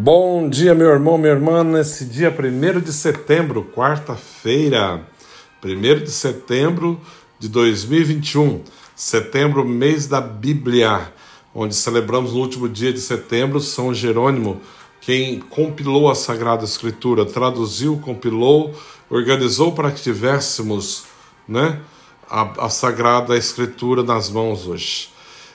Bom dia, meu irmão, minha irmã, nesse dia 1 de setembro, quarta-feira, 1 de setembro de 2021, setembro, mês da Bíblia, onde celebramos no último dia de setembro São Jerônimo, quem compilou a Sagrada Escritura, traduziu, compilou, organizou para que tivéssemos né, a, a Sagrada Escritura nas mãos hoje.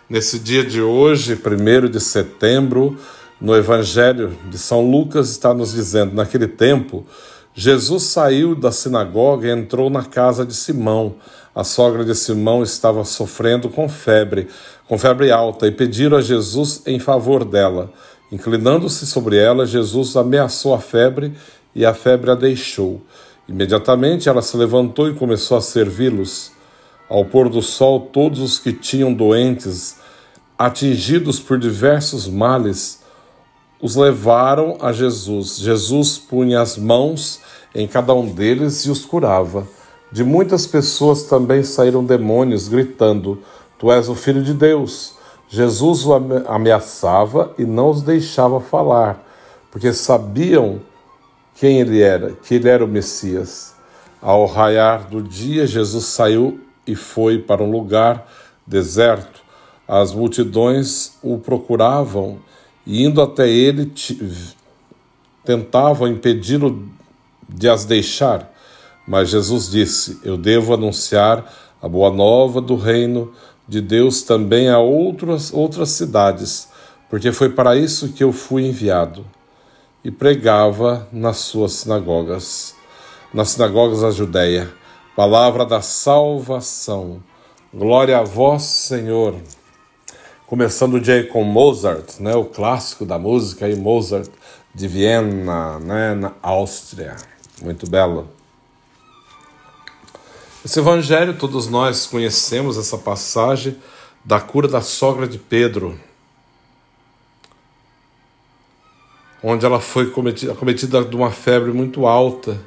Nesse dia de hoje, 1 de setembro, no Evangelho de São Lucas está nos dizendo: naquele tempo, Jesus saiu da sinagoga e entrou na casa de Simão. A sogra de Simão estava sofrendo com febre, com febre alta, e pediram a Jesus em favor dela. Inclinando-se sobre ela, Jesus ameaçou a febre e a febre a deixou. Imediatamente ela se levantou e começou a servi-los. Ao pôr do sol, todos os que tinham doentes, atingidos por diversos males, os levaram a Jesus. Jesus punha as mãos em cada um deles e os curava. De muitas pessoas também saíram demônios, gritando: Tu és o Filho de Deus. Jesus o ameaçava e não os deixava falar, porque sabiam quem ele era, que ele era o Messias. Ao raiar do dia, Jesus saiu e foi para um lugar deserto. As multidões o procuravam e indo até ele tentavam impedi-lo de as deixar. Mas Jesus disse: Eu devo anunciar a boa nova do reino de Deus também a outras, outras cidades, porque foi para isso que eu fui enviado. E pregava nas suas sinagogas, nas sinagogas da Judéia, palavra da salvação. Glória a vós, Senhor começando o dia com Mozart, né, o clássico da música, aí, Mozart de Viena, né, na Áustria. Muito belo. Esse evangelho, todos nós conhecemos essa passagem da cura da sogra de Pedro, onde ela foi cometida, cometida de uma febre muito alta.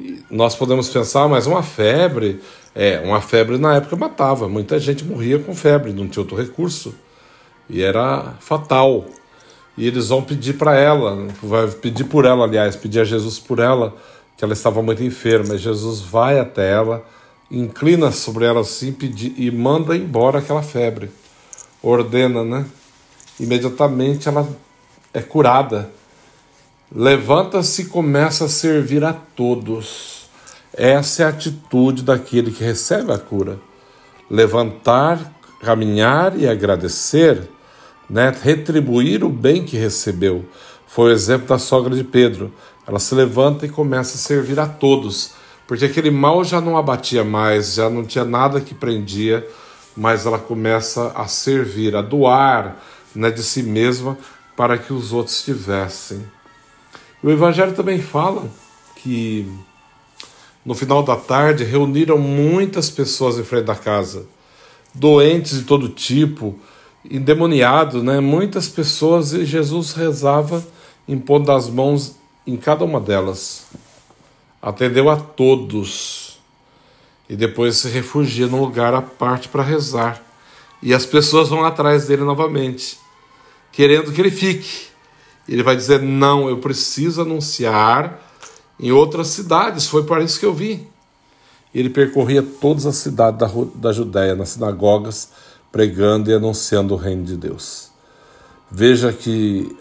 E nós podemos pensar, mas uma febre, é, uma febre na época matava, muita gente morria com febre, não tinha outro recurso. E era fatal. E eles vão pedir para ela, vai pedir por ela, aliás, pedir a Jesus por ela, que ela estava muito enferma. E Jesus vai até ela, inclina sobre ela assim pedir, e manda embora aquela febre. Ordena, né? Imediatamente ela é curada. Levanta-se e começa a servir a todos. Essa é a atitude daquele que recebe a cura. Levantar, caminhar e agradecer, né? retribuir o bem que recebeu. Foi o exemplo da sogra de Pedro. Ela se levanta e começa a servir a todos, porque aquele mal já não abatia mais, já não tinha nada que prendia, mas ela começa a servir, a doar né, de si mesma para que os outros tivessem. O Evangelho também fala que no final da tarde, reuniram muitas pessoas em frente da casa, doentes de todo tipo, endemoniados, né? Muitas pessoas e Jesus rezava impondo as mãos em cada uma delas. Atendeu a todos e depois se refugia num lugar à parte para rezar. E as pessoas vão atrás dele novamente, querendo que ele fique. Ele vai dizer: Não, eu preciso anunciar em outras cidades. Foi para isso que eu vi. Ele percorria todas as cidades da, da Judéia, nas sinagogas, pregando e anunciando o reino de Deus. Veja que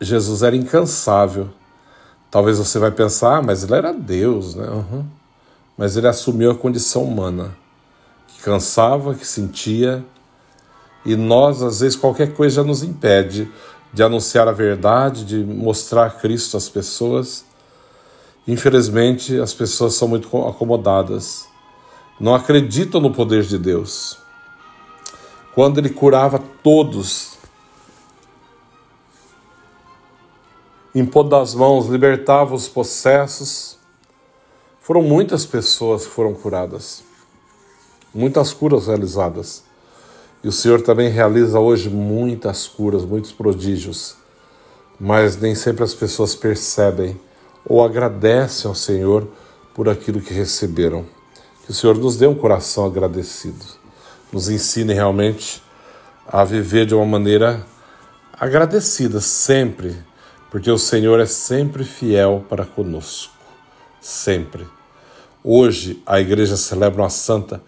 Jesus era incansável. Talvez você vai pensar, ah, mas ele era Deus, né? Uhum. Mas ele assumiu a condição humana, que cansava, que sentia, e nós, às vezes, qualquer coisa já nos impede de anunciar a verdade, de mostrar Cristo às pessoas. Infelizmente, as pessoas são muito acomodadas, não acreditam no poder de Deus. Quando ele curava todos, impondo as mãos, libertava os possessos, foram muitas pessoas que foram curadas, muitas curas realizadas. E o Senhor também realiza hoje muitas curas, muitos prodígios, mas nem sempre as pessoas percebem ou agradecem ao Senhor por aquilo que receberam. Que o Senhor nos dê um coração agradecido, nos ensine realmente a viver de uma maneira agradecida sempre porque o Senhor é sempre fiel para conosco. Sempre. Hoje a igreja celebra uma santa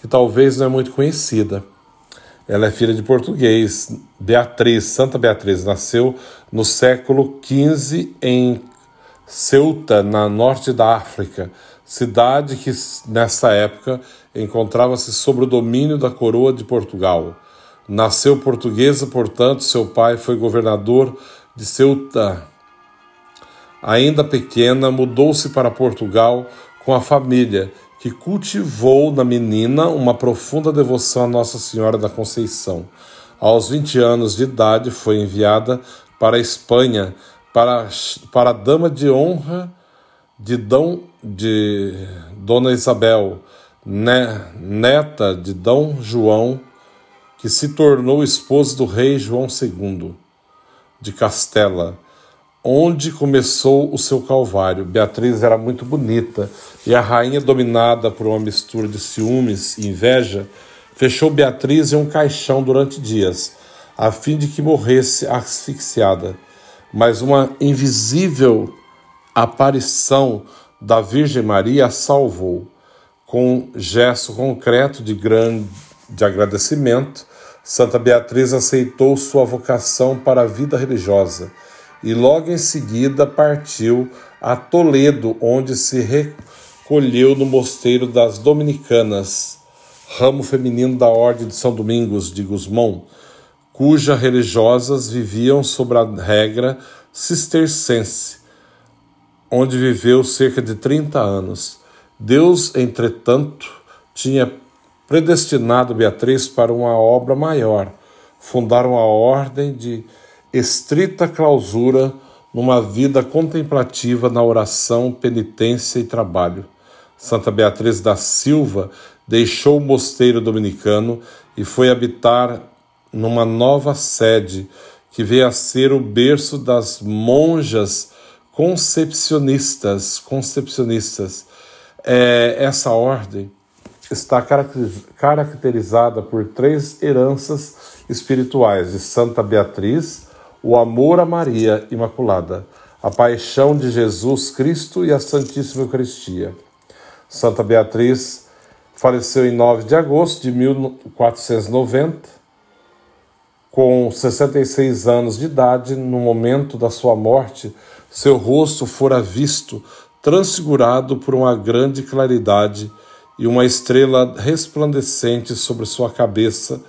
que talvez não é muito conhecida. Ela é filha de português, Beatriz, Santa Beatriz, nasceu no século XV em Ceuta, na norte da África, cidade que nessa época encontrava-se sob o domínio da coroa de Portugal. Nasceu portuguesa, portanto, seu pai foi governador de Ceuta. Ainda pequena, mudou-se para Portugal com a família, que cultivou na menina uma profunda devoção à Nossa Senhora da Conceição. Aos 20 anos de idade, foi enviada para a Espanha para, para a dama de honra de, Dom, de Dona Isabel, né, neta de Dom João, que se tornou esposa do rei João II de Castela, onde começou o seu calvário. Beatriz era muito bonita e a rainha, dominada por uma mistura de ciúmes e inveja, fechou Beatriz em um caixão durante dias, a fim de que morresse asfixiada. Mas uma invisível aparição da Virgem Maria a salvou. Com gesto concreto de grande agradecimento, Santa Beatriz aceitou sua vocação para a vida religiosa e logo em seguida partiu a Toledo, onde se recolheu no mosteiro das Dominicanas, ramo feminino da Ordem de São Domingos de Gusmão, cujas religiosas viviam sob a regra cistercense, onde viveu cerca de 30 anos. Deus, entretanto, tinha predestinado Beatriz para uma obra maior, fundar uma ordem de estrita clausura numa vida contemplativa na oração, penitência e trabalho. Santa Beatriz da Silva deixou o mosteiro dominicano e foi habitar numa nova sede que veio a ser o berço das monjas concepcionistas. Concepcionistas. É, essa ordem está caracterizada por três heranças espirituais de Santa Beatriz, o amor a Maria Imaculada, a paixão de Jesus Cristo e a Santíssima Eucaristia. Santa Beatriz faleceu em 9 de agosto de 1490, com 66 anos de idade. No momento da sua morte, seu rosto fora visto transfigurado por uma grande claridade e uma estrela resplandecente sobre sua cabeça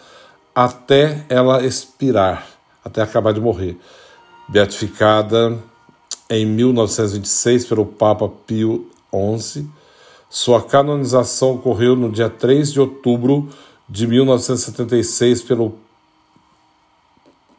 até ela expirar, até acabar de morrer. Beatificada em 1926 pelo Papa Pio XI, sua canonização ocorreu no dia 3 de outubro de 1976 pelo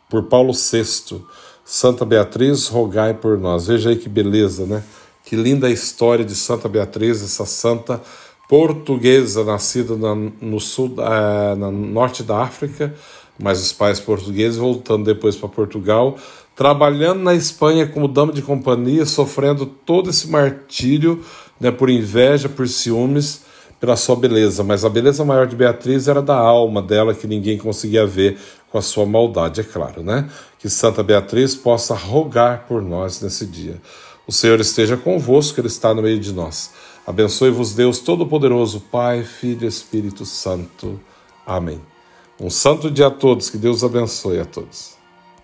por Paulo VI. Santa Beatriz, rogai por nós. Veja aí que beleza, né? Que linda história de Santa Beatriz, essa santa portuguesa, nascida na, no sul, uh, no norte da África, mas os pais portugueses voltando depois para Portugal, trabalhando na Espanha como dama de companhia, sofrendo todo esse martírio né, por inveja, por ciúmes, pela sua beleza. Mas a beleza maior de Beatriz era da alma dela, que ninguém conseguia ver com a sua maldade, é claro, né? Que Santa Beatriz possa rogar por nós nesse dia. O Senhor esteja convosco, Ele está no meio de nós. Abençoe-vos, Deus Todo-Poderoso, Pai, Filho e Espírito Santo. Amém. Um santo dia a todos, que Deus abençoe a todos.